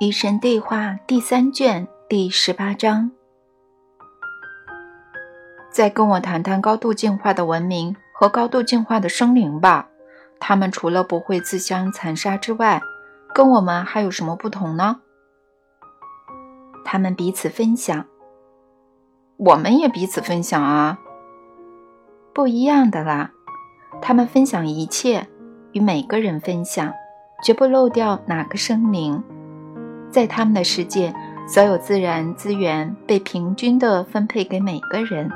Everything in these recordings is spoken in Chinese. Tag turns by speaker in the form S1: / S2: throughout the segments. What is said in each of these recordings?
S1: 与神对话第三卷第十八章。再跟我谈谈高度进化的文明和高度进化的生灵吧。他们除了不会自相残杀之外，跟我们还有什么不同呢？他们彼此分享，
S2: 我们也彼此分享啊。
S1: 不一样的啦，他们分享一切，与每个人分享，绝不漏掉哪个生灵。在他们的世界，所有自然资源被平均的分配给每个人。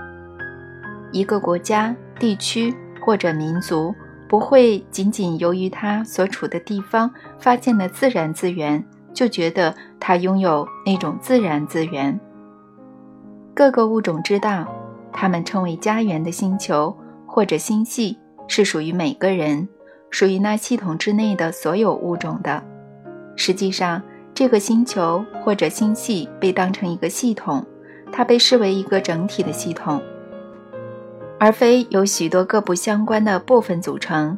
S1: 一个国家、地区或者民族不会仅仅由于他所处的地方发现了自然资源，就觉得他拥有那种自然资源。各个物种知道，他们称为家园的星球或者星系是属于每个人，属于那系统之内的所有物种的。实际上。这个星球或者星系被当成一个系统，它被视为一个整体的系统，而非由许多各不相关的部分组成。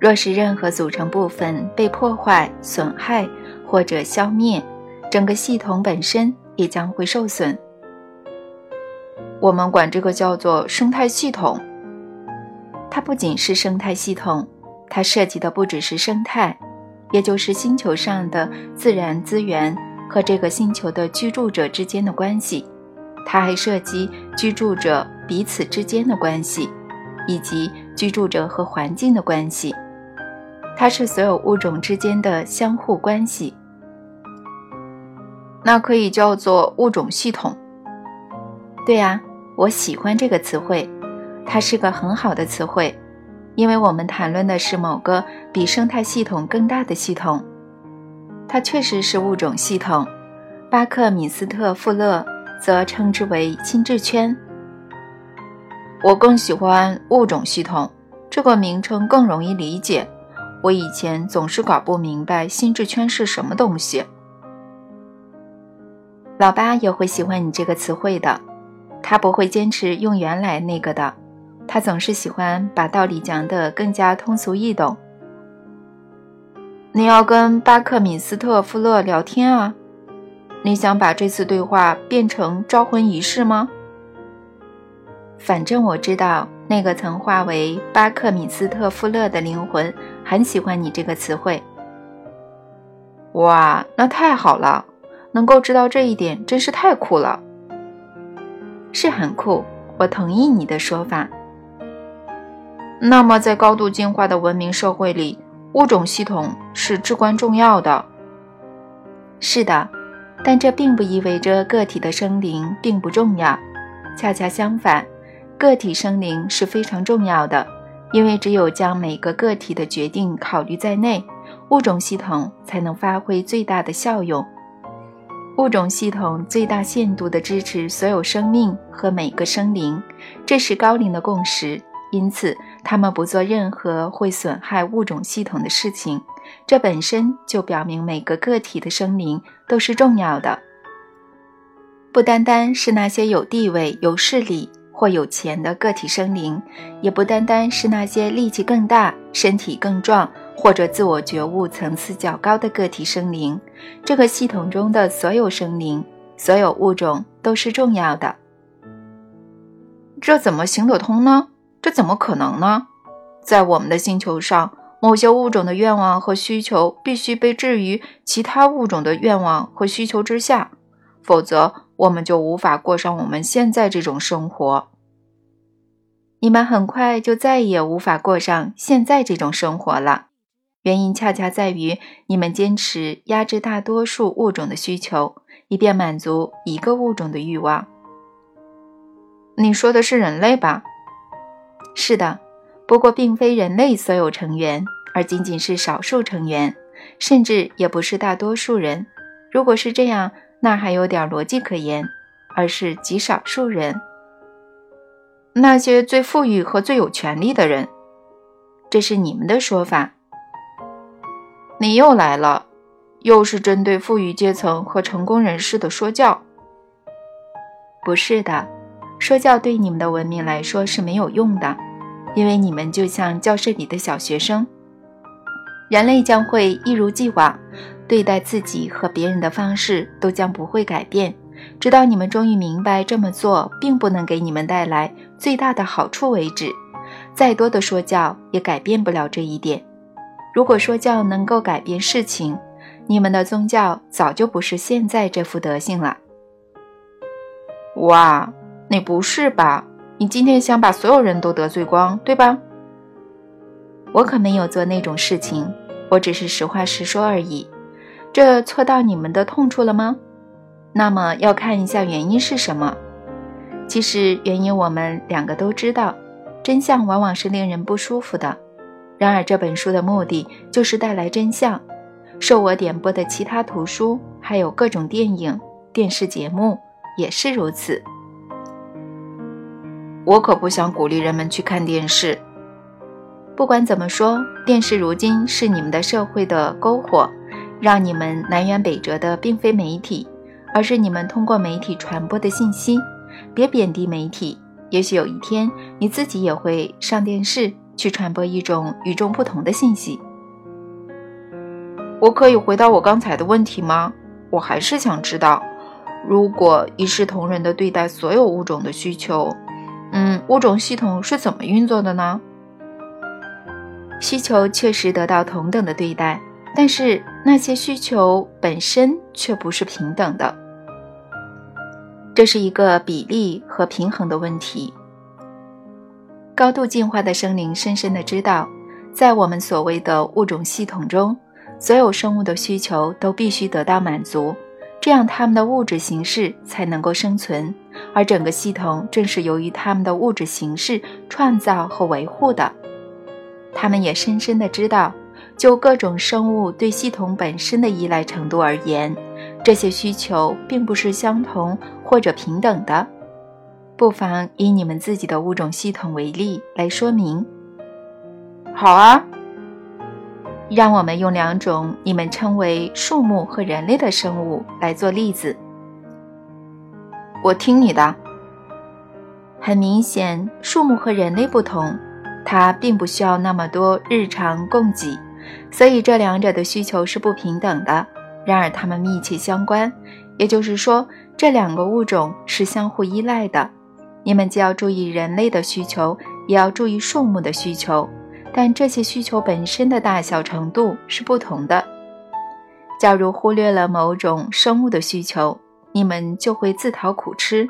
S1: 若是任何组成部分被破坏、损害或者消灭，整个系统本身也将会受损。
S2: 我们管这个叫做生态系统。
S1: 它不仅是生态系统，它涉及的不只是生态。也就是星球上的自然资源和这个星球的居住者之间的关系，它还涉及居住者彼此之间的关系，以及居住者和环境的关系。它是所有物种之间的相互关系。
S2: 那可以叫做物种系统。
S1: 对呀，我喜欢这个词汇，它是个很好的词汇。因为我们谈论的是某个比生态系统更大的系统，它确实是物种系统。巴克米斯特·富勒则称之为心智圈。
S2: 我更喜欢物种系统这个名称，更容易理解。我以前总是搞不明白心智圈是什么东西。
S1: 老八也会喜欢你这个词汇的，他不会坚持用原来那个的。他总是喜欢把道理讲得更加通俗易懂。
S2: 你要跟巴克米斯特·富勒聊天啊？你想把这次对话变成招魂仪式吗？
S1: 反正我知道那个曾化为巴克米斯特·富勒的灵魂很喜欢你这个词汇。
S2: 哇，那太好了！能够知道这一点真是太酷了。
S1: 是很酷，我同意你的说法。
S2: 那么，在高度进化的文明社会里，物种系统是至关重要的。
S1: 是的，但这并不意味着个体的生灵并不重要。恰恰相反，个体生灵是非常重要的，因为只有将每个个体的决定考虑在内，物种系统才能发挥最大的效用。物种系统最大限度地支持所有生命和每个生灵，这是高龄的共识。因此，他们不做任何会损害物种系统的事情，这本身就表明每个个体的生灵都是重要的。不单单是那些有地位、有势力或有钱的个体生灵，也不单单是那些力气更大、身体更壮或者自我觉悟层次较高的个体生灵。这个系统中的所有生灵、所有物种都是重要的。
S2: 这怎么行得通呢？这怎么可能呢？在我们的星球上，某些物种的愿望和需求必须被置于其他物种的愿望和需求之下，否则我们就无法过上我们现在这种生活。
S1: 你们很快就再也无法过上现在这种生活了。原因恰恰在于你们坚持压制大多数物种的需求，以便满足一个物种的欲望。
S2: 你说的是人类吧？
S1: 是的，不过并非人类所有成员，而仅仅是少数成员，甚至也不是大多数人。如果是这样，那还有点逻辑可言，而是极少数人，
S2: 那些最富裕和最有权力的人。
S1: 这是你们的说法。
S2: 你又来了，又是针对富裕阶层和成功人士的说教。
S1: 不是的。说教对你们的文明来说是没有用的，因为你们就像教室里的小学生。人类将会一如既往，对待自己和别人的方式都将不会改变，直到你们终于明白这么做并不能给你们带来最大的好处为止。再多的说教也改变不了这一点。如果说教能够改变事情，你们的宗教早就不是现在这副德行了。
S2: 哇，你不是吧？你今天想把所有人都得罪光，对吧？
S1: 我可没有做那种事情，我只是实话实说而已。这戳到你们的痛处了吗？那么要看一下原因是什么。其实原因我们两个都知道，真相往往是令人不舒服的。然而这本书的目的就是带来真相。受我点播的其他图书，还有各种电影、电视节目也是如此。
S2: 我可不想鼓励人们去看电视。
S1: 不管怎么说，电视如今是你们的社会的篝火，让你们南辕北辙的并非媒体，而是你们通过媒体传播的信息。别贬低媒体，也许有一天你自己也会上电视去传播一种与众不同的信息。
S2: 我可以回答我刚才的问题吗？我还是想知道，如果一视同仁地对待所有物种的需求，嗯，物种系统是怎么运作的呢？
S1: 需求确实得到同等的对待，但是那些需求本身却不是平等的。这是一个比例和平衡的问题。高度进化的生灵深深的知道，在我们所谓的物种系统中，所有生物的需求都必须得到满足，这样它们的物质形式才能够生存，而整个系统正是由于它们的物质形式创造和维护的。他们也深深的知道，就各种生物对系统本身的依赖程度而言，这些需求并不是相同或者平等的。不妨以你们自己的物种系统为例来说明。
S2: 好啊，
S1: 让我们用两种你们称为树木和人类的生物来做例子。
S2: 我听你的。
S1: 很明显，树木和人类不同。它并不需要那么多日常供给，所以这两者的需求是不平等的。然而，它们密切相关，也就是说，这两个物种是相互依赖的。你们既要注意人类的需求，也要注意树木的需求，但这些需求本身的大小程度是不同的。假如忽略了某种生物的需求，你们就会自讨苦吃。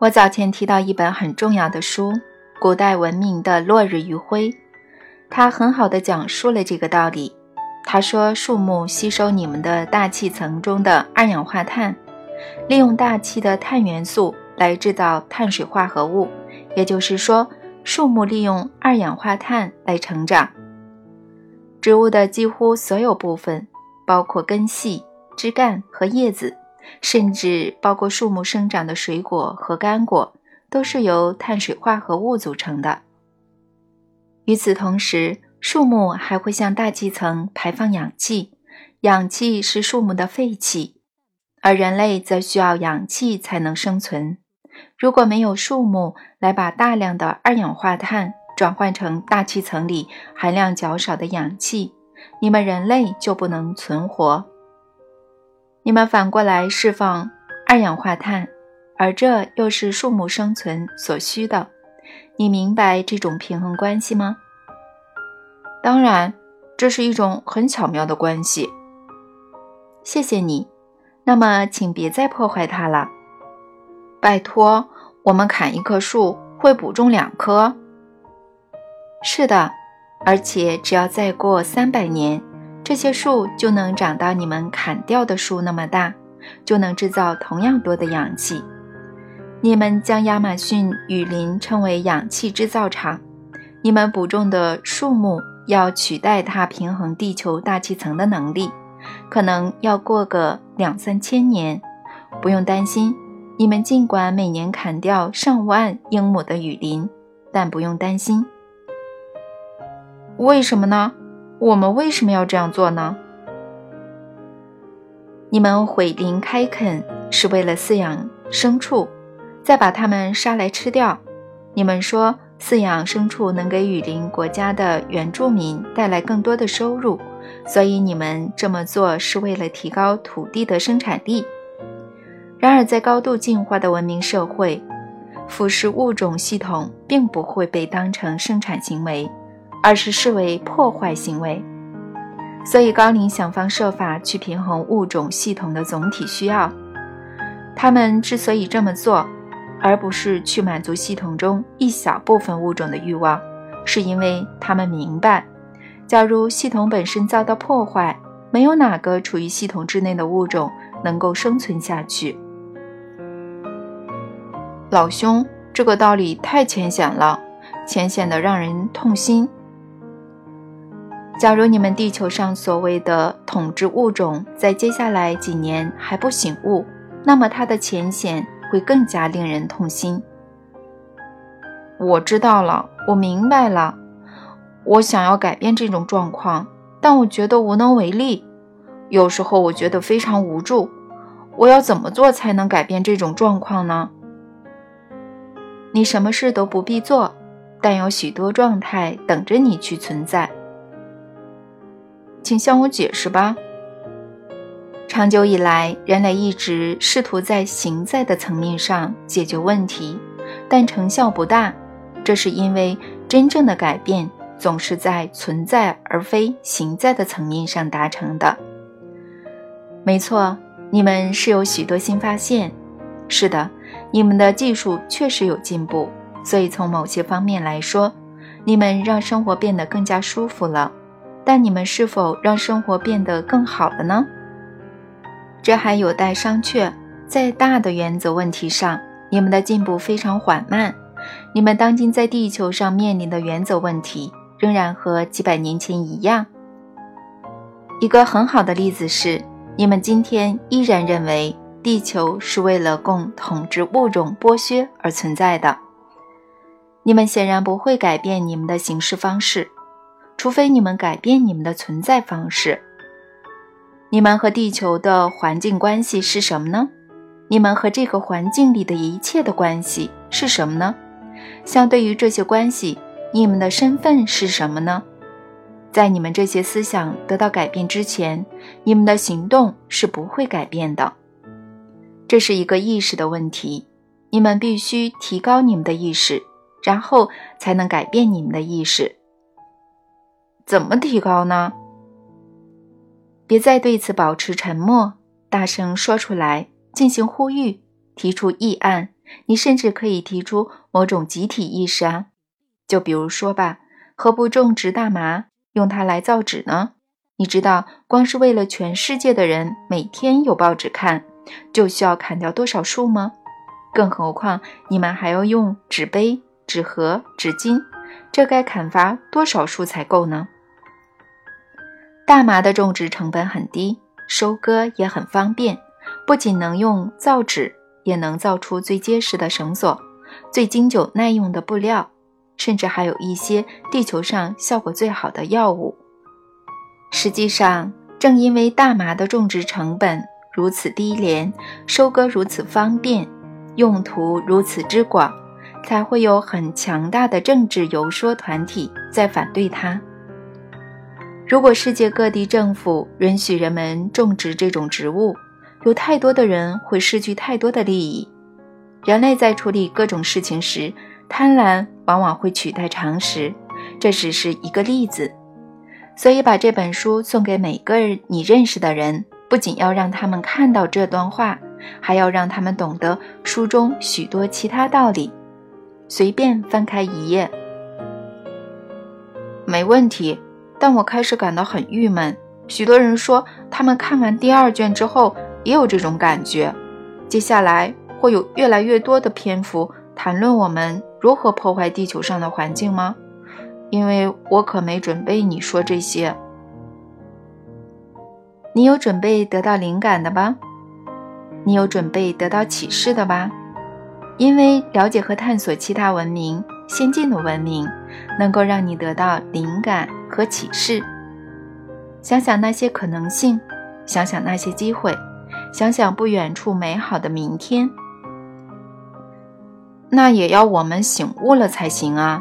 S1: 我早前提到一本很重要的书。古代文明的落日余晖，他很好的讲述了这个道理。他说，树木吸收你们的大气层中的二氧化碳，利用大气的碳元素来制造碳水化合物，也就是说，树木利用二氧化碳来成长。植物的几乎所有部分，包括根系、枝干和叶子，甚至包括树木生长的水果和干果。都是由碳水化合物组成的。与此同时，树木还会向大气层排放氧气，氧气是树木的废气，而人类则需要氧气才能生存。如果没有树木来把大量的二氧化碳转换成大气层里含量较少的氧气，你们人类就不能存活。你们反过来释放二氧化碳。而这又是树木生存所需的，你明白这种平衡关系吗？
S2: 当然，这是一种很巧妙的关系。
S1: 谢谢你。那么，请别再破坏它了。
S2: 拜托，我们砍一棵树会补种两棵。
S1: 是的，而且只要再过三百年，这些树就能长到你们砍掉的树那么大，就能制造同样多的氧气。你们将亚马逊雨林称为氧气制造厂，你们补种的树木要取代它平衡地球大气层的能力，可能要过个两三千年。不用担心，你们尽管每年砍掉上万英亩的雨林，但不用担心。
S2: 为什么呢？我们为什么要这样做呢？
S1: 你们毁林开垦是为了饲养牲畜。再把它们杀来吃掉。你们说饲养牲畜能给雨林国家的原住民带来更多的收入，所以你们这么做是为了提高土地的生产力。然而，在高度进化的文明社会，腐蚀物种系统并不会被当成生产行为，而是视为破坏行为。所以，高龄想方设法去平衡物种系统的总体需要。他们之所以这么做，而不是去满足系统中一小部分物种的欲望，是因为他们明白，假如系统本身遭到破坏，没有哪个处于系统之内的物种能够生存下去。
S2: 老兄，这个道理太浅显了，浅显的让人痛心。
S1: 假如你们地球上所谓的统治物种在接下来几年还不醒悟，那么它的浅显会更加令人痛心。
S2: 我知道了，我明白了。我想要改变这种状况，但我觉得无能为力。有时候我觉得非常无助。我要怎么做才能改变这种状况呢？
S1: 你什么事都不必做，但有许多状态等着你去存在。
S2: 请向我解释吧。
S1: 长久以来，人类一直试图在行在的层面上解决问题，但成效不大。这是因为真正的改变总是在存在而非行在的层面上达成的。没错，你们是有许多新发现。是的。你们的技术确实有进步，所以从某些方面来说，你们让生活变得更加舒服了。但你们是否让生活变得更好了呢？这还有待商榷。在大的原则问题上，你们的进步非常缓慢。你们当今在地球上面临的原则问题，仍然和几百年前一样。一个很好的例子是，你们今天依然认为。地球是为了供统治物种剥削而存在的。你们显然不会改变你们的行事方式，除非你们改变你们的存在方式。你们和地球的环境关系是什么呢？你们和这个环境里的一切的关系是什么呢？相对于这些关系，你们的身份是什么呢？在你们这些思想得到改变之前，你们的行动是不会改变的。这是一个意识的问题，你们必须提高你们的意识，然后才能改变你们的意识。
S2: 怎么提高呢？
S1: 别再对此保持沉默，大声说出来，进行呼吁，提出议案。你甚至可以提出某种集体意识啊！就比如说吧，何不种植大麻，用它来造纸呢？你知道，光是为了全世界的人每天有报纸看。就需要砍掉多少树吗？更何况你们还要用纸杯、纸盒、纸巾，这该砍伐多少树才够呢？大麻的种植成本很低，收割也很方便，不仅能用造纸，也能造出最结实的绳索、最经久耐用的布料，甚至还有一些地球上效果最好的药物。实际上，正因为大麻的种植成本，如此低廉，收割如此方便，用途如此之广，才会有很强大的政治游说团体在反对它。如果世界各地政府允许人们种植这种植物，有太多的人会失去太多的利益。人类在处理各种事情时，贪婪往往会取代常识，这只是一个例子。所以，把这本书送给每个你认识的人。不仅要让他们看到这段话，还要让他们懂得书中许多其他道理。随便翻开一页，
S2: 没问题。但我开始感到很郁闷。许多人说，他们看完第二卷之后也有这种感觉。接下来会有越来越多的篇幅谈论我们如何破坏地球上的环境吗？因为我可没准备你说这些。
S1: 你有准备得到灵感的吧？你有准备得到启示的吧？因为了解和探索其他文明、先进的文明，能够让你得到灵感和启示。想想那些可能性，想想那些机会，想想不远处美好的明天。
S2: 那也要我们醒悟了才行啊！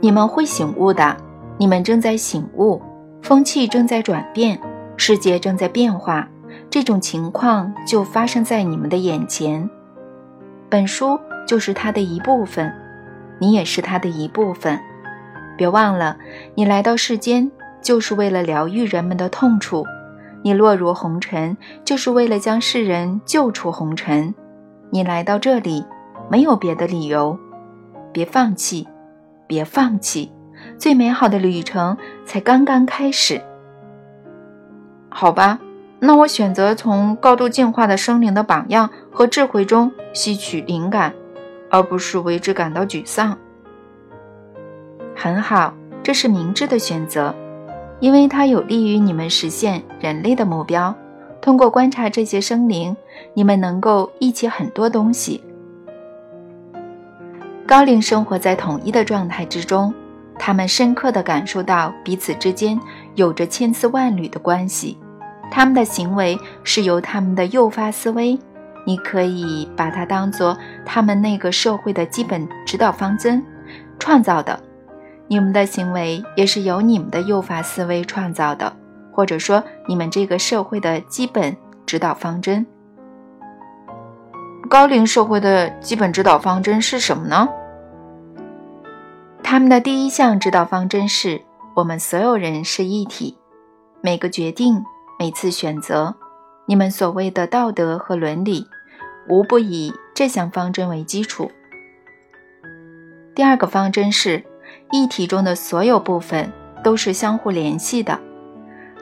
S1: 你们会醒悟的。你们正在醒悟，风气正在转变，世界正在变化，这种情况就发生在你们的眼前。本书就是它的一部分，你也是它的一部分。别忘了，你来到世间就是为了疗愈人们的痛处，你落入红尘就是为了将世人救出红尘。你来到这里没有别的理由，别放弃，别放弃，最美好的旅程才刚刚开始。
S2: 好吧，那我选择从高度进化的生灵的榜样和智慧中吸取灵感，而不是为之感到沮丧。
S1: 很好，这是明智的选择，因为它有利于你们实现人类的目标。通过观察这些生灵，你们能够忆起很多东西。高龄生活在统一的状态之中，他们深刻地感受到彼此之间有着千丝万缕的关系。他们的行为是由他们的诱发思维，你可以把它当做他们那个社会的基本指导方针创造的。你们的行为也是由你们的诱发思维创造的，或者说你们这个社会的基本指导方针。
S2: 高龄社会的基本指导方针是什么呢？
S1: 他们的第一项指导方针是我们所有人是一体，每个决定、每次选择，你们所谓的道德和伦理，无不以这项方针为基础。第二个方针是。一体中的所有部分都是相互联系的，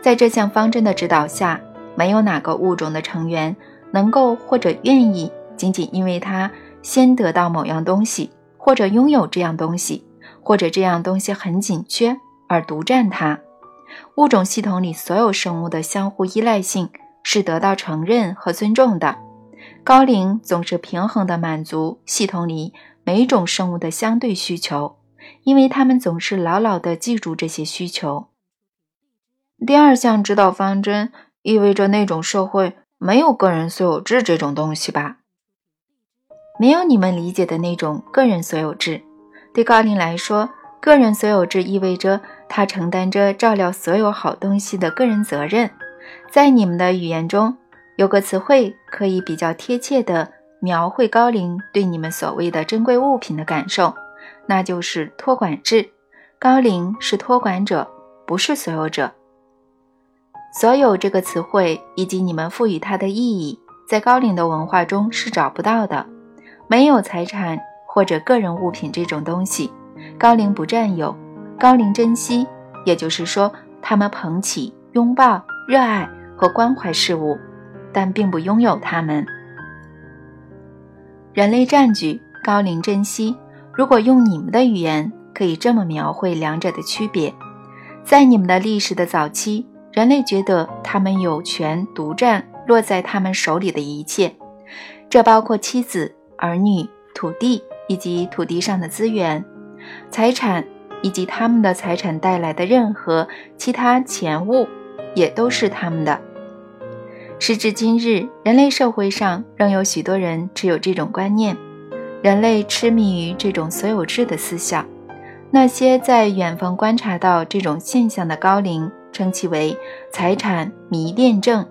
S1: 在这项方针的指导下，没有哪个物种的成员能够或者愿意仅仅因为它先得到某样东西，或者拥有这样东西，或者这样东西很紧缺而独占它。物种系统里所有生物的相互依赖性是得到承认和尊重的。高龄总是平衡地满足系统里每种生物的相对需求。因为他们总是牢牢地记住这些需求。
S2: 第二项指导方针意味着那种社会没有个人所有制这种东西吧？
S1: 没有你们理解的那种个人所有制。对高龄来说，个人所有制意味着他承担着照料所有好东西的个人责任。在你们的语言中，有个词汇可以比较贴切地描绘高龄对你们所谓的珍贵物品的感受。那就是托管制，高龄是托管者，不是所有者。所有这个词汇以及你们赋予它的意义，在高龄的文化中是找不到的。没有财产或者个人物品这种东西，高龄不占有，高龄珍惜，也就是说，他们捧起、拥抱、热爱和关怀事物，但并不拥有它们。人类占据，高龄珍惜。如果用你们的语言，可以这么描绘两者的区别：在你们的历史的早期，人类觉得他们有权独占落在他们手里的一切，这包括妻子、儿女、土地以及土地上的资源、财产以及他们的财产带来的任何其他钱物，也都是他们的。时至今日，人类社会上仍有许多人持有这种观念。人类痴迷于这种所有制的思想。那些在远方观察到这种现象的高龄称其为“财产迷恋症”。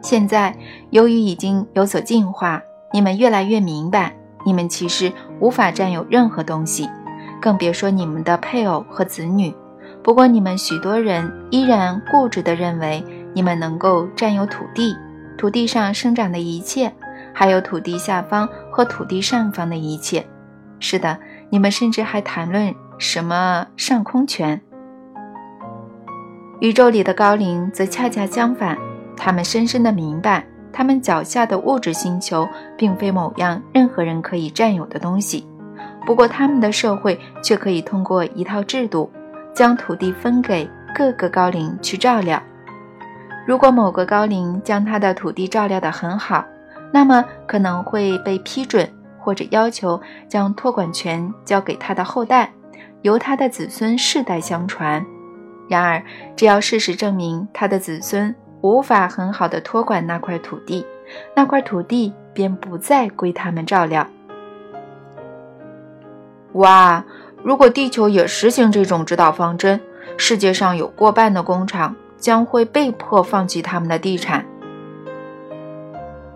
S1: 现在，由于已经有所进化，你们越来越明白，你们其实无法占有任何东西，更别说你们的配偶和子女。不过，你们许多人依然固执地认为，你们能够占有土地，土地上生长的一切。还有土地下方和土地上方的一切。是的，你们甚至还谈论什么上空权。宇宙里的高龄则恰恰相反，他们深深的明白，他们脚下的物质星球并非某样任何人可以占有的东西。不过，他们的社会却可以通过一套制度，将土地分给各个高龄去照料。如果某个高龄将他的土地照料得很好，那么可能会被批准，或者要求将托管权交给他的后代，由他的子孙世代相传。然而，只要事实证明他的子孙无法很好的托管那块土地，那块土地便不再归他们照料。
S2: 哇，如果地球也实行这种指导方针，世界上有过半的工厂将会被迫放弃他们的地产，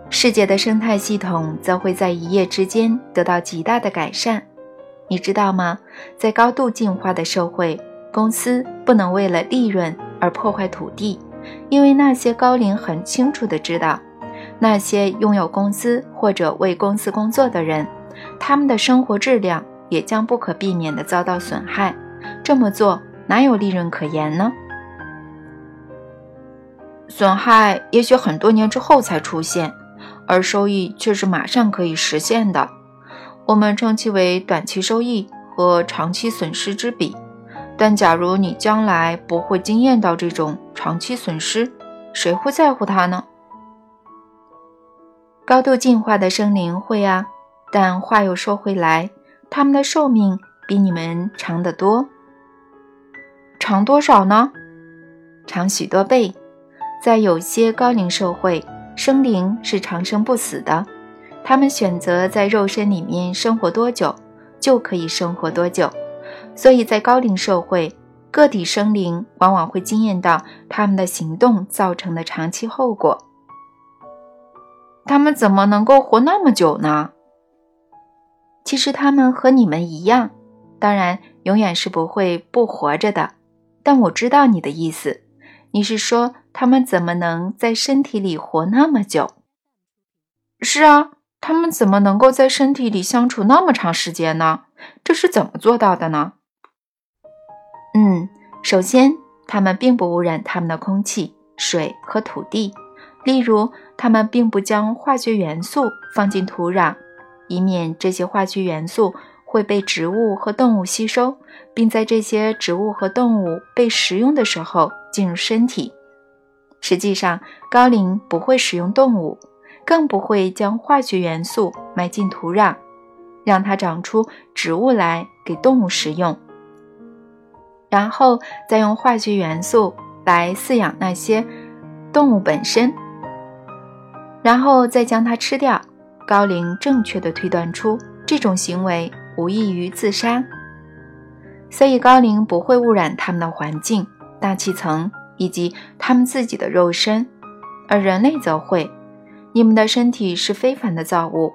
S1: 世界的生态系统则会在一夜之间得到极大的改善。你知道吗？在高度进化的社会，公司不能为了利润而破坏土地，因为那些高龄很清楚地知道，那些拥有公司或者为公司工作的人，他们的生活质量也将不可避免地遭到损害。这么做哪有利润可言呢？
S2: 损害也许很多年之后才出现，而收益却是马上可以实现的。我们称其为短期收益和长期损失之比，但假如你将来不会经验到这种长期损失，谁会在乎它呢？
S1: 高度进化的生灵会啊，但话又说回来，他们的寿命比你们长得多，
S2: 长多少呢？
S1: 长许多倍。在有些高龄社会，生灵是长生不死的。他们选择在肉身里面生活多久，就可以生活多久。所以在高龄社会，个体生灵往往会惊艳到他们的行动造成的长期后果。
S2: 他们怎么能够活那么久呢？
S1: 其实他们和你们一样，当然永远是不会不活着的。但我知道你的意思，你是说他们怎么能在身体里活那么久？
S2: 是啊。他们怎么能够在身体里相处那么长时间呢？这是怎么做到的呢？
S1: 嗯，首先，他们并不污染他们的空气、水和土地。例如，他们并不将化学元素放进土壤，以免这些化学元素会被植物和动物吸收，并在这些植物和动物被食用的时候进入身体。实际上，高龄不会使用动物。更不会将化学元素埋进土壤，让它长出植物来给动物食用，然后再用化学元素来饲养那些动物本身，然后再将它吃掉。高龄正确的推断出这种行为无异于自杀，所以高龄不会污染他们的环境、大气层以及他们自己的肉身，而人类则会。你们的身体是非凡的造物，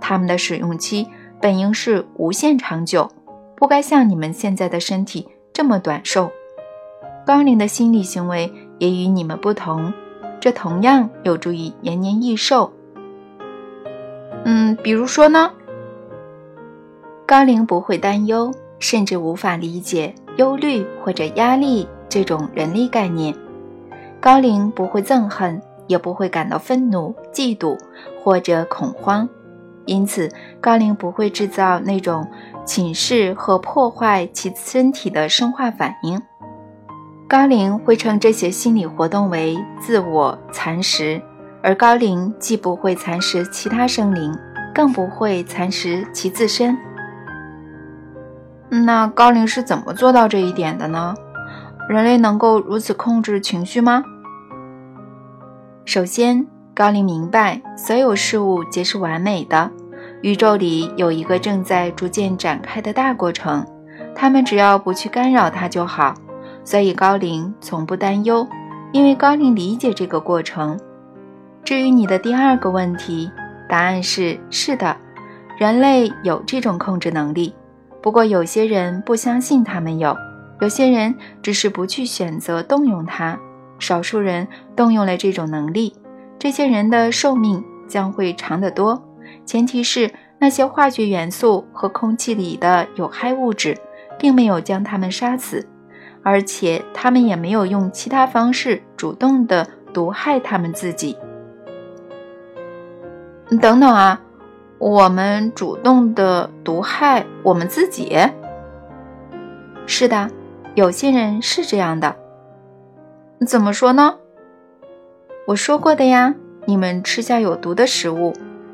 S1: 它们的使用期本应是无限长久，不该像你们现在的身体这么短寿。高龄的心理行为也与你们不同，这同样有助于延年益寿。
S2: 嗯，比如说呢？
S1: 高龄不会担忧，甚至无法理解忧虑或者压力这种人力概念。高龄不会憎恨。也不会感到愤怒、嫉妒或者恐慌，因此高龄不会制造那种侵蚀和破坏其身体的生化反应。高龄会称这些心理活动为自我蚕食，而高龄既不会蚕食其他生灵，更不会蚕食其自身。
S2: 那高龄是怎么做到这一点的呢？人类能够如此控制情绪吗？
S1: 首先，高龄明白所有事物皆是完美的，宇宙里有一个正在逐渐展开的大过程，他们只要不去干扰它就好。所以高龄从不担忧，因为高龄理解这个过程。至于你的第二个问题，答案是是的，人类有这种控制能力。不过有些人不相信他们有，有些人只是不去选择动用它。少数人动用了这种能力，这些人的寿命将会长得多。前提是那些化学元素和空气里的有害物质并没有将他们杀死，而且他们也没有用其他方式主动的毒害他们自己。
S2: 等等啊，我们主动的毒害我们自己？
S1: 是的，有些人是这样的。
S2: 怎么说呢？
S1: 我说过的呀，你们吃下有毒的食物，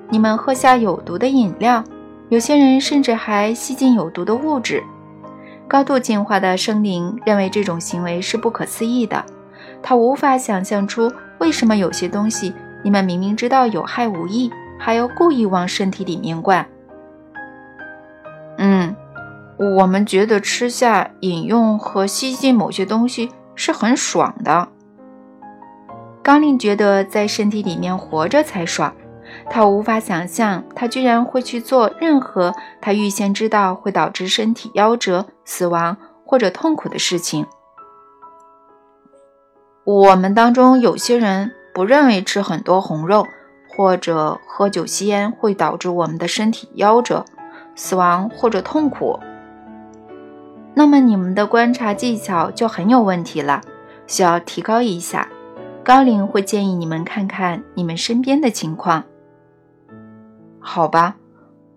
S1: 你们喝下有毒的饮料，有些人甚至还吸进有毒的物质。高度进化的生灵认为这种行为是不可思议的，他无法想象出为什么有些东西你们明明知道有害无益，还要故意往身体里面灌。
S2: 我们觉得吃下、饮用和吸进某些东西是很爽的。
S1: 高林觉得在身体里面活着才爽，他无法想象他居然会去做任何他预先知道会导致身体夭折、死亡或者痛苦的事情。
S2: 我们当中有些人不认为吃很多红肉或者喝酒吸烟会导致我们的身体夭折、死亡或者痛苦。
S1: 那么你们的观察技巧就很有问题了，需要提高一下。高龄会建议你们看看你们身边的情况。
S2: 好吧，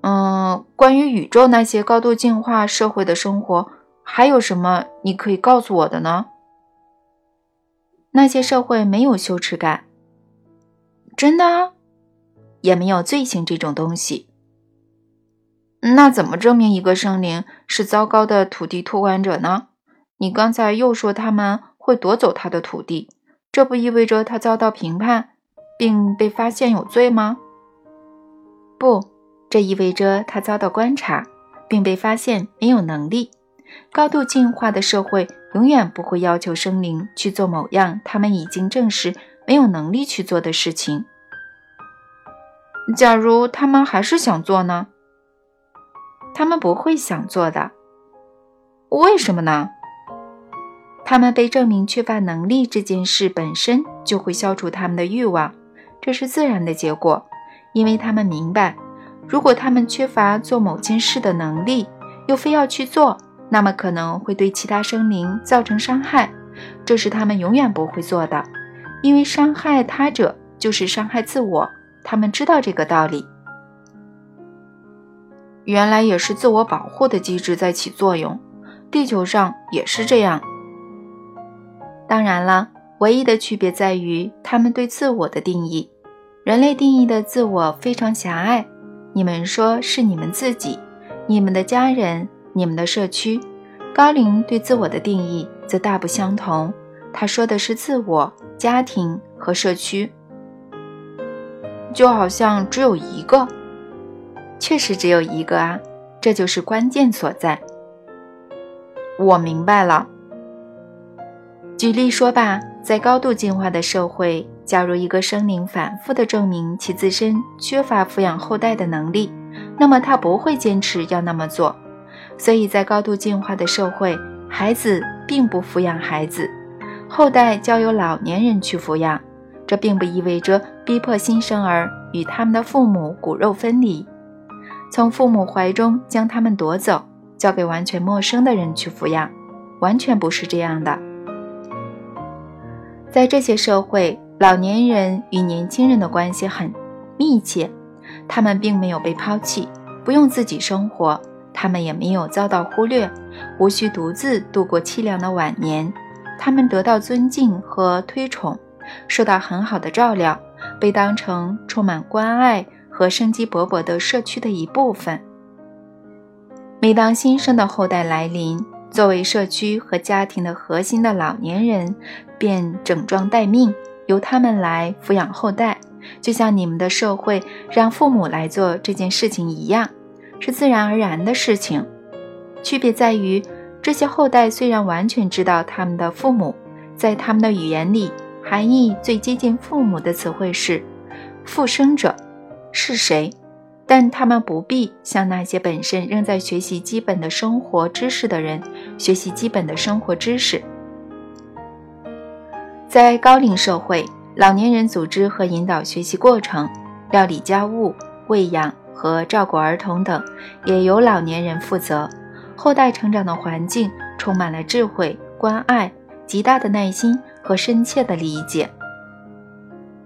S2: 嗯，关于宇宙那些高度进化社会的生活，还有什么你可以告诉我的呢？
S1: 那些社会没有羞耻感，
S2: 真的，
S1: 也没有罪行这种东西。
S2: 那怎么证明一个生灵是糟糕的土地托管者呢？你刚才又说他们会夺走他的土地，这不意味着他遭到评判并被发现有罪吗？
S1: 不，这意味着他遭到观察并被发现没有能力。高度进化的社会永远不会要求生灵去做某样他们已经证实没有能力去做的事情。
S2: 假如他们还是想做呢？
S1: 他们不会想做的，
S2: 为什么呢？
S1: 他们被证明缺乏能力这件事本身就会消除他们的欲望，这是自然的结果，因为他们明白，如果他们缺乏做某件事的能力，又非要去做，那么可能会对其他生灵造成伤害，这是他们永远不会做的，因为伤害他者就是伤害自我，他们知道这个道理。
S2: 原来也是自我保护的机制在起作用，地球上也是这样。
S1: 当然了，唯一的区别在于他们对自我的定义。人类定义的自我非常狭隘，你们说是你们自己、你们的家人、你们的社区。高龄对自我的定义则大不相同，他说的是自我、家庭和社区，
S2: 就好像只有一个。
S1: 确实只有一个啊，这就是关键所在。
S2: 我明白了。
S1: 举例说吧，在高度进化的社会，假如一个生灵反复地证明其自身缺乏抚养后代的能力，那么他不会坚持要那么做。所以在高度进化的社会，孩子并不抚养孩子，后代交由老年人去抚养。这并不意味着逼迫新生儿与他们的父母骨肉分离。从父母怀中将他们夺走，交给完全陌生的人去抚养，完全不是这样的。在这些社会，老年人与年轻人的关系很密切，他们并没有被抛弃，不用自己生活，他们也没有遭到忽略，无需独自度过凄凉的晚年。他们得到尊敬和推崇，受到很好的照料，被当成充满关爱。和生机勃勃的社区的一部分。每当新生的后代来临，作为社区和家庭的核心的老年人便整装待命，由他们来抚养后代，就像你们的社会让父母来做这件事情一样，是自然而然的事情。区别在于，这些后代虽然完全知道他们的父母，在他们的语言里，含义最接近父母的词汇是“复生者”。是谁？但他们不必向那些本身仍在学习基本的生活知识的人学习基本的生活知识。在高龄社会，老年人组织和引导学习过程，料理家务、喂养和照顾儿童等，也由老年人负责。后代成长的环境充满了智慧、关爱、极大的耐心和深切的理解。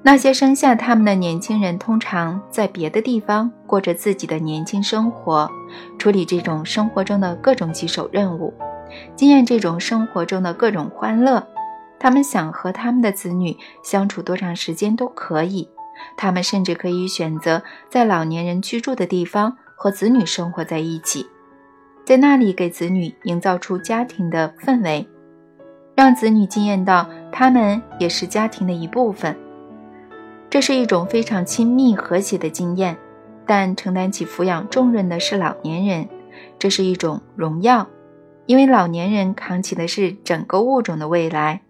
S1: 那些生下他们的年轻人，通常在别的地方过着自己的年轻生活，处理这种生活中的各种棘手任务，经验这种生活中的各种欢乐。他们想和他们的子女相处多长时间都可以，他们甚至可以选择在老年人居住的地方和子女生活在一起，在那里给子女营造出家庭的氛围，让子女惊艳到他们也是家庭的一部分。这是一种非常亲密和谐的经验，但承担起抚养重任的是老年人，这是一种荣耀，因为老年人扛起的是整个物种的未来。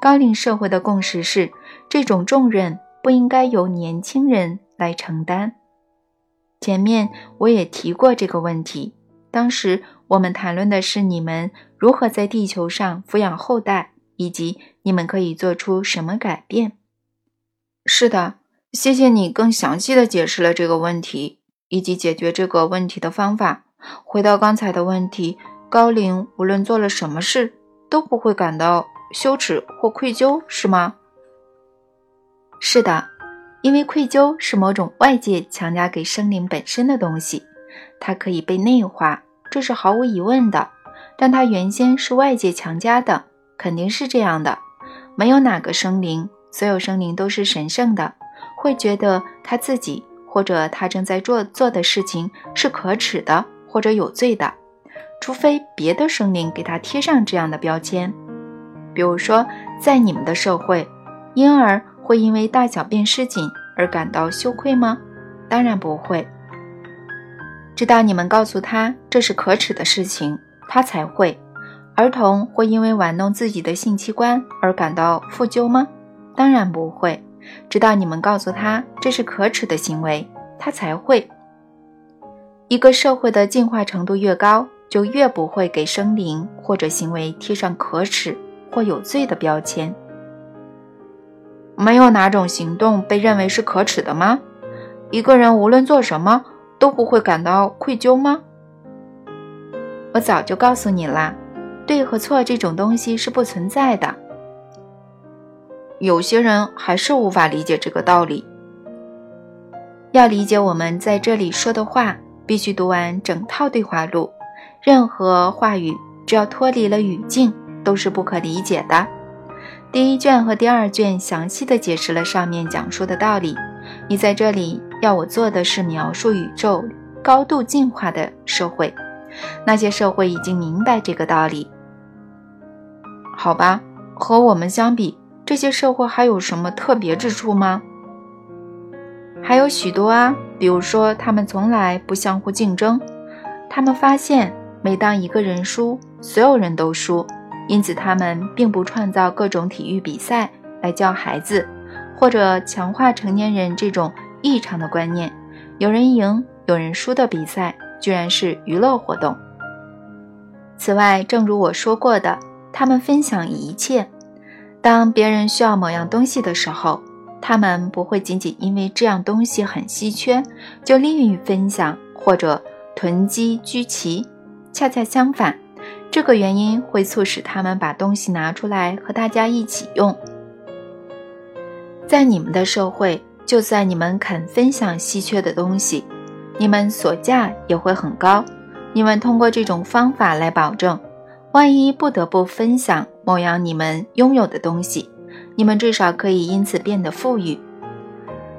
S1: 高龄社会的共识是，这种重任不应该由年轻人来承担。前面我也提过这个问题，当时我们谈论的是你们如何在地球上抚养后代，以及你们可以做出什么改变。
S2: 是的，谢谢你更详细的解释了这个问题以及解决这个问题的方法。回到刚才的问题，高龄无论做了什么事都不会感到羞耻或愧疚，是吗？
S1: 是的，因为愧疚是某种外界强加给生灵本身的东西，它可以被内化，这是毫无疑问的。但它原先是外界强加的，肯定是这样的。没有哪个生灵，所有生灵都是神圣的，会觉得他自己或者他正在做做的事情是可耻的。或者有罪的，除非别的生灵给他贴上这样的标签。比如说，在你们的社会，婴儿会因为大小便失禁而感到羞愧吗？当然不会。直到你们告诉他这是可耻的事情，他才会。儿童会因为玩弄自己的性器官而感到负疚吗？当然不会。直到你们告诉他这是可耻的行为，他才会。一个社会的进化程度越高，就越不会给生灵或者行为贴上可耻或有罪的标签。
S2: 没有哪种行动被认为是可耻的吗？一个人无论做什么都不会感到愧疚吗？
S1: 我早就告诉你啦，对和错这种东西是不存在的。
S2: 有些人还是无法理解这个道理。
S1: 要理解我们在这里说的话。必须读完整套对话录，任何话语只要脱离了语境，都是不可理解的。第一卷和第二卷详细的解释了上面讲述的道理。你在这里要我做的是描述宇宙高度进化的社会，那些社会已经明白这个道理。
S2: 好吧，和我们相比，这些社会还有什么特别之处吗？
S1: 还有许多啊。比如说，他们从来不相互竞争。他们发现，每当一个人输，所有人都输。因此，他们并不创造各种体育比赛来教孩子，或者强化成年人这种异常的观念：有人赢，有人输的比赛居然是娱乐活动。此外，正如我说过的，他们分享一切。当别人需要某样东西的时候。他们不会仅仅因为这样东西很稀缺就吝于分享或者囤积居奇，恰恰相反，这个原因会促使他们把东西拿出来和大家一起用。在你们的社会，就算你们肯分享稀缺的东西，你们所价也会很高。你们通过这种方法来保证，万一不得不分享某样你们拥有的东西。你们至少可以因此变得富裕。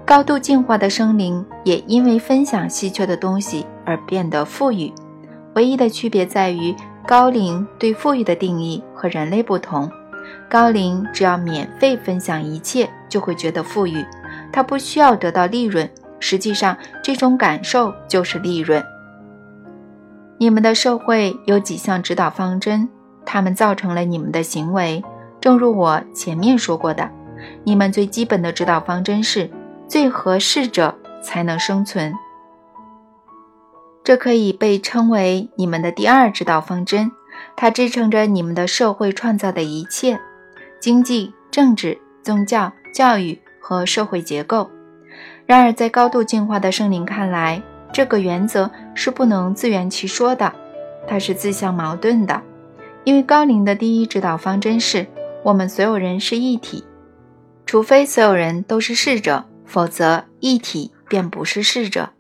S1: 高度进化的生灵也因为分享稀缺的东西而变得富裕。唯一的区别在于，高龄对富裕的定义和人类不同。高龄只要免费分享一切，就会觉得富裕。他不需要得到利润，实际上这种感受就是利润。你们的社会有几项指导方针，他们造成了你们的行为。正如我前面说过的，你们最基本的指导方针是最合适者才能生存。这可以被称为你们的第二指导方针，它支撑着你们的社会创造的一切：经济、政治、宗教、教育和社会结构。然而，在高度进化的生灵看来，这个原则是不能自圆其说的，它是自相矛盾的，因为高龄的第一指导方针是。我们所有人是一体，除非所有人都是逝者，否则一体便不是逝者。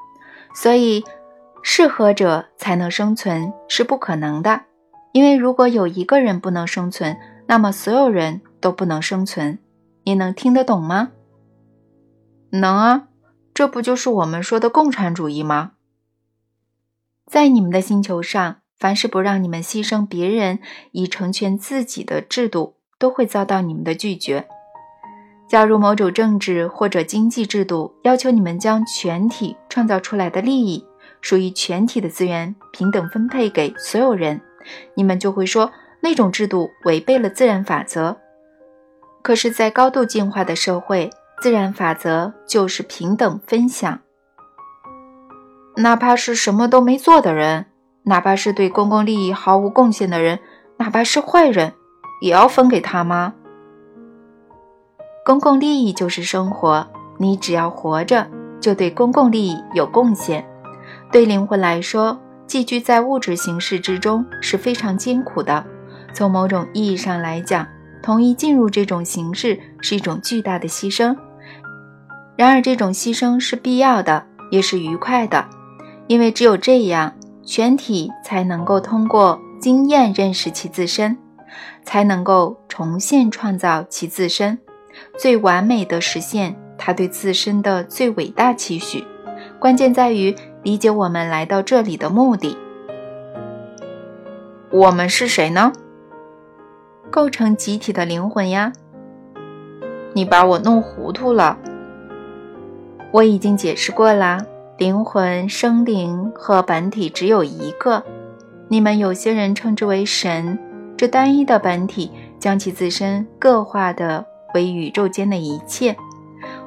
S1: 所以，适合者才能生存是不可能的，因为如果有一个人不能生存，那么所有人都不能生存。你能听得懂吗？
S2: 能啊，这不就是我们说的共产主义吗？
S1: 在你们的星球上，凡是不让你们牺牲别人以成全自己的制度。都会遭到你们的拒绝。假如某种政治或者经济制度要求你们将全体创造出来的利益属于全体的资源平等分配给所有人，你们就会说那种制度违背了自然法则。可是，在高度进化的社会，自然法则就是平等分享。哪怕是什么都没做的人，哪怕是对公共利益毫无贡献的人，哪怕是坏人，也要分给他吗？公共利益就是生活，你只要活着，就对公共利益有贡献。对灵魂来说，寄居在物质形式之中是非常艰苦的。从某种意义上来讲，同意进入这种形式是一种巨大的牺牲。然而，这种牺牲是必要的，也是愉快的，因为只有这样，全体才能够通过经验认识其自身，才能够重现创造其自身。最完美的实现他对自身的最伟大期许，关键在于理解我们来到这里的目的。
S2: 我们是谁呢？
S1: 构成集体的灵魂呀。
S2: 你把我弄糊涂了。
S1: 我已经解释过啦，灵魂、生灵和本体只有一个。你们有些人称之为神，这单一的本体将其自身各化的。为宇宙间的一切，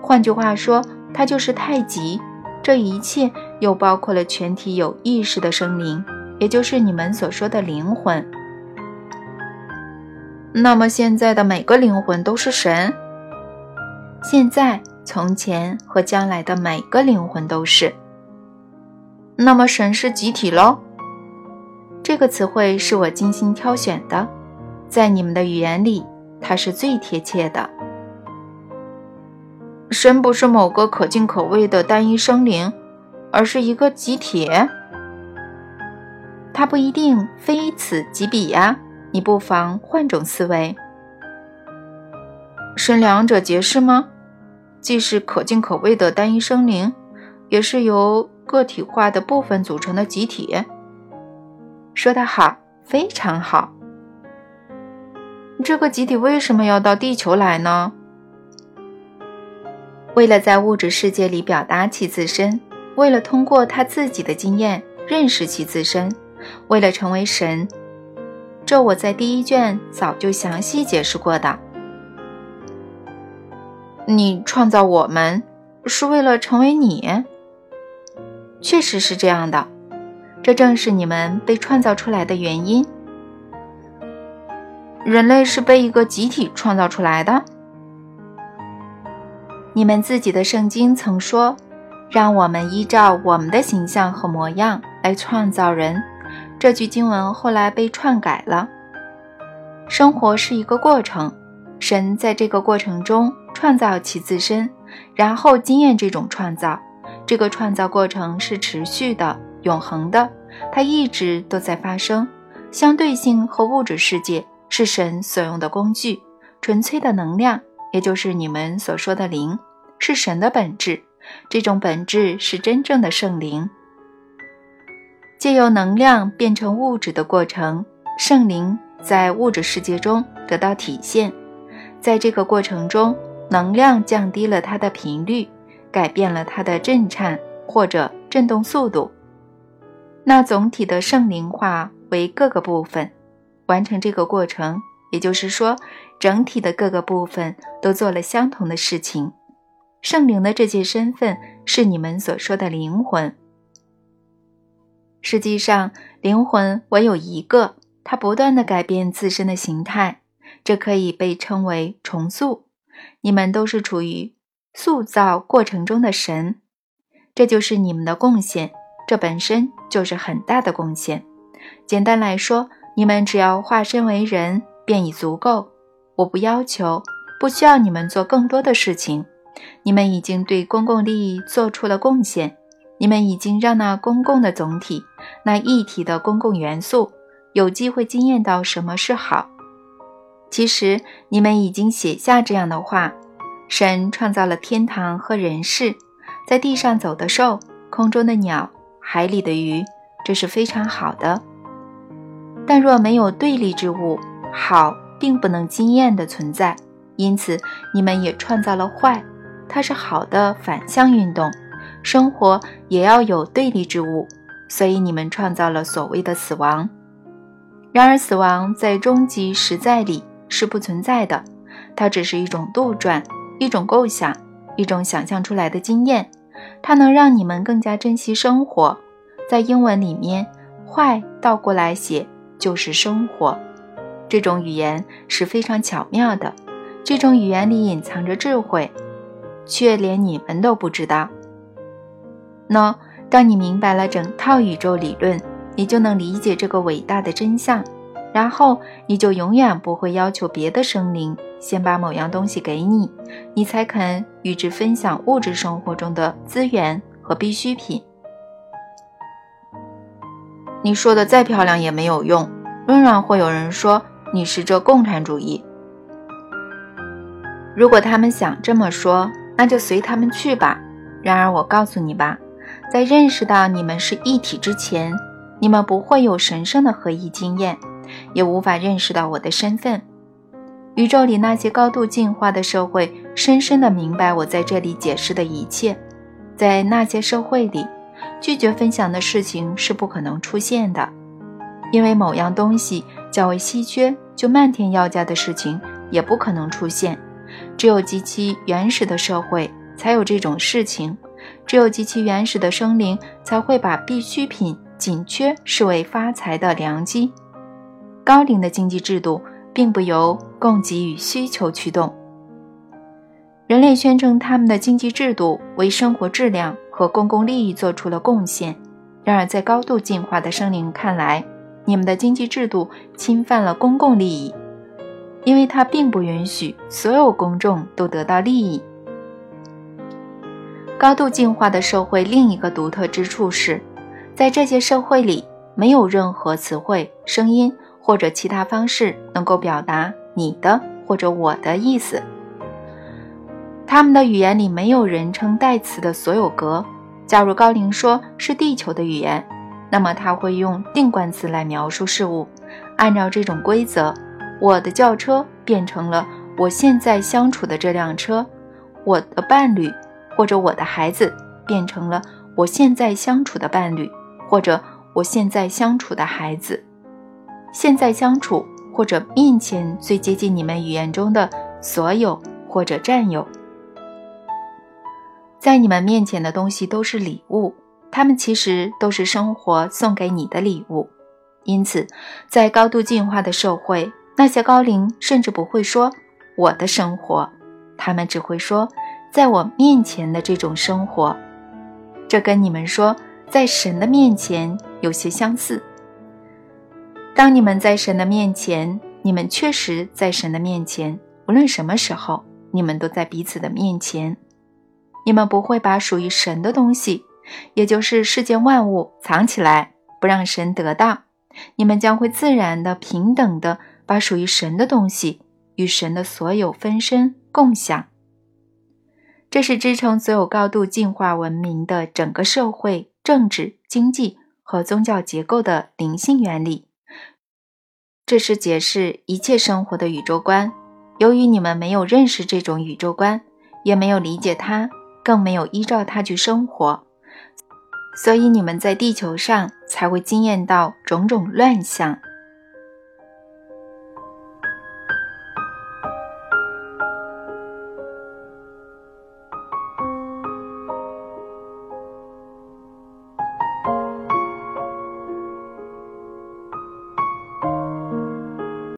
S1: 换句话说，它就是太极。这一切又包括了全体有意识的生灵，也就是你们所说的灵魂。
S2: 那么现在的每个灵魂都是神？
S1: 现在、从前和将来的每个灵魂都是。
S2: 那么神是集体喽？
S1: 这个词汇是我精心挑选的，在你们的语言里。它是最贴切的。
S2: 神不是某个可敬可畏的单一生灵，而是一个集体。
S1: 它不一定非此即彼呀，你不妨换种思维。
S2: 神两者皆是吗？既是可敬可畏的单一生灵，也是由个体化的部分组成的集体。
S1: 说得好，非常好。
S2: 这个集体为什么要到地球来呢？
S1: 为了在物质世界里表达其自身，为了通过他自己的经验认识其自身，为了成为神。这我在第一卷早就详细解释过的。
S2: 你创造我们是为了成为你，
S1: 确实是这样的。这正是你们被创造出来的原因。
S2: 人类是被一个集体创造出来的。
S1: 你们自己的圣经曾说：“让我们依照我们的形象和模样来创造人。”这句经文后来被篡改了。生活是一个过程，神在这个过程中创造其自身，然后经验这种创造。这个创造过程是持续的、永恒的，它一直都在发生。相对性和物质世界。是神所用的工具，纯粹的能量，也就是你们所说的灵，是神的本质。这种本质是真正的圣灵。借由能量变成物质的过程，圣灵在物质世界中得到体现。在这个过程中，能量降低了它的频率，改变了它的震颤或者振动速度。那总体的圣灵化为各个部分。完成这个过程，也就是说，整体的各个部分都做了相同的事情。圣灵的这些身份是你们所说的灵魂。实际上，灵魂唯有一个，它不断的改变自身的形态，这可以被称为重塑。你们都是处于塑造过程中的神，这就是你们的贡献。这本身就是很大的贡献。简单来说。你们只要化身为人便已足够。我不要求，不需要你们做更多的事情。你们已经对公共利益做出了贡献。你们已经让那公共的总体、那一体的公共元素有机会惊艳到什么是好。其实你们已经写下这样的话：神创造了天堂和人世，在地上走的兽、空中的鸟、海里的鱼，这是非常好的。但若没有对立之物，好并不能惊艳的存在。因此，你们也创造了坏，它是好的反向运动。生活也要有对立之物，所以你们创造了所谓的死亡。然而，死亡在终极实在里是不存在的，它只是一种杜撰，一种构想，一种想象出来的经验。它能让你们更加珍惜生活。在英文里面，“坏”倒过来写就是“生活”。这种语言是非常巧妙的，这种语言里隐藏着智慧，却连你们都不知道。那当你明白了整套宇宙理论，你就能理解这个伟大的真相，然后你就永远不会要求别的生灵先把某样东西给你，你才肯与之分享物质生活中的资源和必需品。
S2: 你说的再漂亮也没有用，仍然会有人说你是这共产主义。
S1: 如果他们想这么说，那就随他们去吧。然而我告诉你吧，在认识到你们是一体之前。你们不会有神圣的合一经验，也无法认识到我的身份。宇宙里那些高度进化的社会深深地明白我在这里解释的一切。在那些社会里，拒绝分享的事情是不可能出现的，因为某样东西较为稀缺，就漫天要价的事情也不可能出现。只有极其原始的社会才有这种事情，只有极其原始的生灵才会把必需品。紧缺视为发财的良机。高龄的经济制度并不由供给与需求驱动。人类宣称他们的经济制度为生活质量和公共利益做出了贡献。然而，在高度进化的生灵看来，你们的经济制度侵犯了公共利益，因为它并不允许所有公众都得到利益。高度进化的社会另一个独特之处是。在这些社会里，没有任何词汇、声音或者其他方式能够表达你的或者我的意思。他们的语言里没有人称代词的所有格。假如高龄说是地球的语言，那么他会用定冠词来描述事物。按照这种规则，我的轿车变成了我现在相处的这辆车，我的伴侣或者我的孩子变成了我现在相处的伴侣。或者我现在相处的孩子，现在相处或者面前最接近你们语言中的所有或者占有，在你们面前的东西都是礼物，它们其实都是生活送给你的礼物。因此，在高度进化的社会，那些高龄甚至不会说我的生活，他们只会说在我面前的这种生活。这跟你们说。在神的面前有些相似。当你们在神的面前，你们确实在神的面前。无论什么时候，你们都在彼此的面前。你们不会把属于神的东西，也就是世间万物藏起来，不让神得到。你们将会自然的、平等的把属于神的东西与神的所有分身共享。这是支撑所有高度进化文明的整个社会。政治、经济和宗教结构的灵性原理，这是解释一切生活的宇宙观。由于你们没有认识这种宇宙观，也没有理解它，更没有依照它去生活，所以你们在地球上才会惊艳到种种乱象。